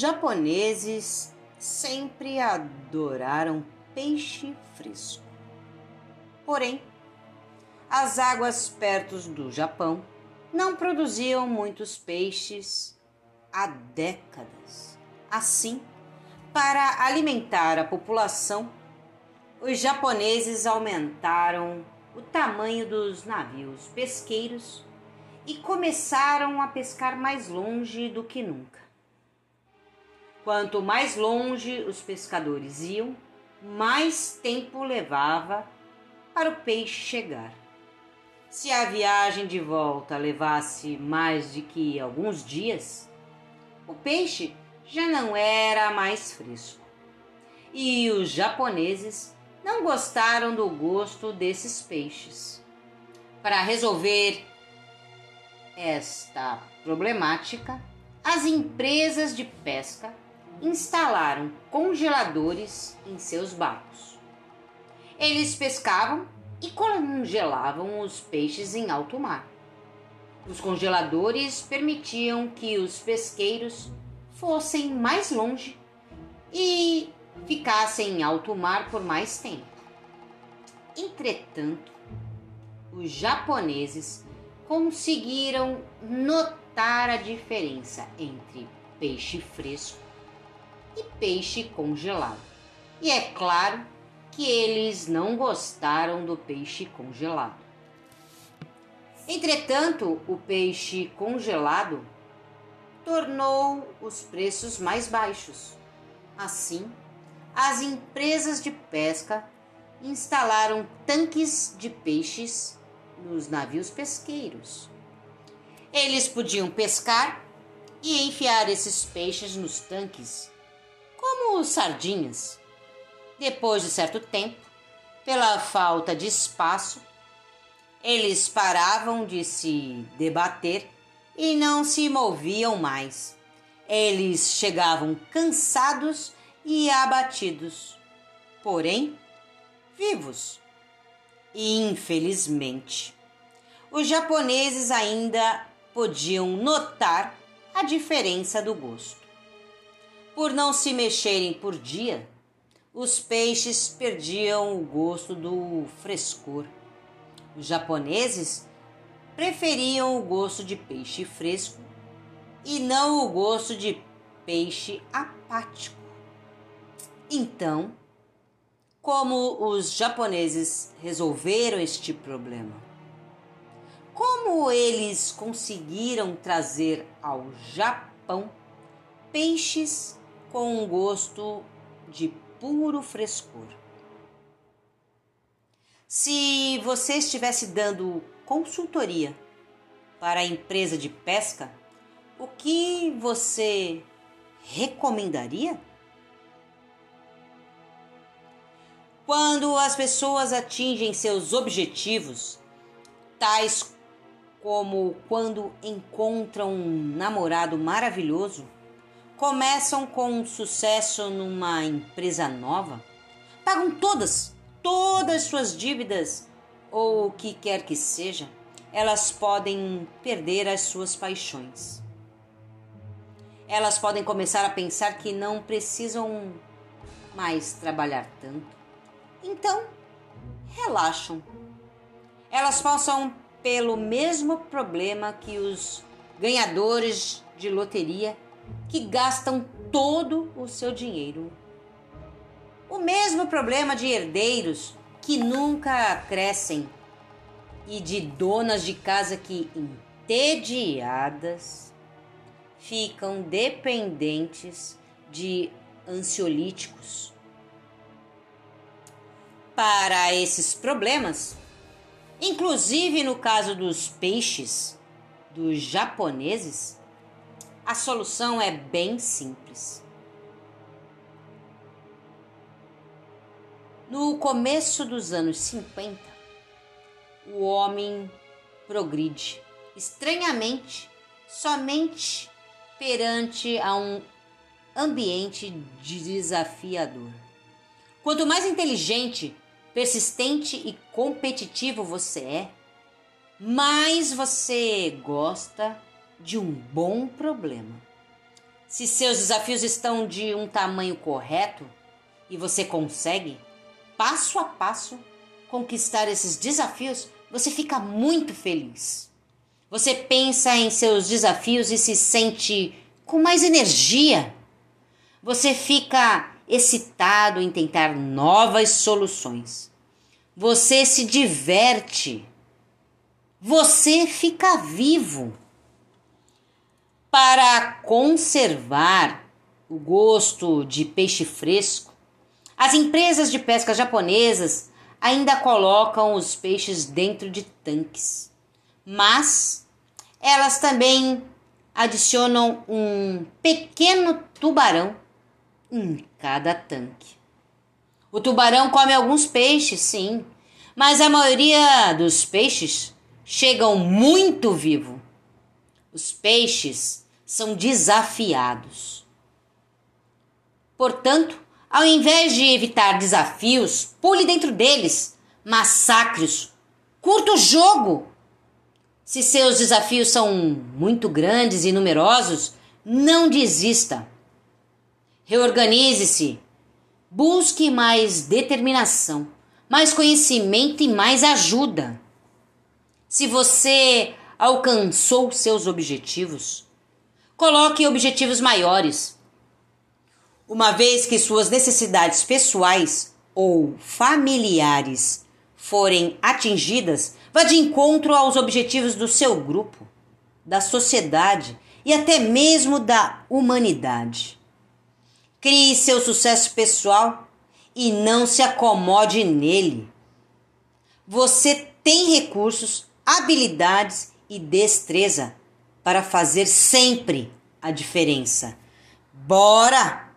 japoneses sempre adoraram peixe fresco. Porém, as águas perto do Japão não produziam muitos peixes há décadas. Assim, para alimentar a população, os japoneses aumentaram o tamanho dos navios pesqueiros e começaram a pescar mais longe do que nunca. Quanto mais longe os pescadores iam, mais tempo levava para o peixe chegar. Se a viagem de volta levasse mais de que alguns dias, o peixe já não era mais fresco. E os japoneses não gostaram do gosto desses peixes. Para resolver esta problemática, as empresas de pesca instalaram congeladores em seus barcos. Eles pescavam e congelavam os peixes em alto mar. Os congeladores permitiam que os pesqueiros fossem mais longe e ficassem em alto mar por mais tempo. Entretanto, os japoneses conseguiram notar a diferença entre peixe fresco e peixe congelado. E é claro que eles não gostaram do peixe congelado. Entretanto, o peixe congelado tornou os preços mais baixos. Assim, as empresas de pesca instalaram tanques de peixes nos navios pesqueiros. Eles podiam pescar e enfiar esses peixes nos tanques, como sardinhas. Depois de certo tempo, pela falta de espaço, eles paravam de se debater e não se moviam mais. Eles chegavam cansados e abatidos, porém vivos. Infelizmente, os japoneses ainda podiam notar a diferença do gosto. Por não se mexerem por dia, os peixes perdiam o gosto do frescor. Os japoneses preferiam o gosto de peixe fresco e não o gosto de peixe apático. Então, como os japoneses resolveram este problema? Como eles conseguiram trazer ao Japão peixes com um gosto de puro frescor? Se você estivesse dando consultoria para a empresa de pesca, o que você recomendaria? Quando as pessoas atingem seus objetivos, tais como quando encontram um namorado maravilhoso, começam com sucesso numa empresa nova, pagam todas, todas suas dívidas ou o que quer que seja, elas podem perder as suas paixões. Elas podem começar a pensar que não precisam mais trabalhar tanto então, relaxam. Elas passam pelo mesmo problema que os ganhadores de loteria que gastam todo o seu dinheiro. O mesmo problema de herdeiros que nunca crescem e de donas de casa que, entediadas, ficam dependentes de ansiolíticos para esses problemas, inclusive no caso dos peixes, dos japoneses, a solução é bem simples. No começo dos anos 50, o homem progride estranhamente somente perante a um ambiente desafiador. Quanto mais inteligente persistente e competitivo você é, mais você gosta de um bom problema. Se seus desafios estão de um tamanho correto e você consegue, passo a passo, conquistar esses desafios, você fica muito feliz. Você pensa em seus desafios e se sente com mais energia. Você fica excitado em tentar novas soluções. Você se diverte. Você fica vivo. Para conservar o gosto de peixe fresco, as empresas de pesca japonesas ainda colocam os peixes dentro de tanques, mas elas também adicionam um pequeno tubarão em cada tanque. O tubarão come alguns peixes, sim, mas a maioria dos peixes chegam muito vivo. Os peixes são desafiados. Portanto, ao invés de evitar desafios, pule dentro deles, massacre-os, curta o jogo. Se seus desafios são muito grandes e numerosos, não desista. Reorganize-se. Busque mais determinação, mais conhecimento e mais ajuda. Se você alcançou seus objetivos, coloque objetivos maiores. Uma vez que suas necessidades pessoais ou familiares forem atingidas, vá de encontro aos objetivos do seu grupo, da sociedade e até mesmo da humanidade. Crie seu sucesso pessoal e não se acomode nele. Você tem recursos, habilidades e destreza para fazer sempre a diferença. Bora!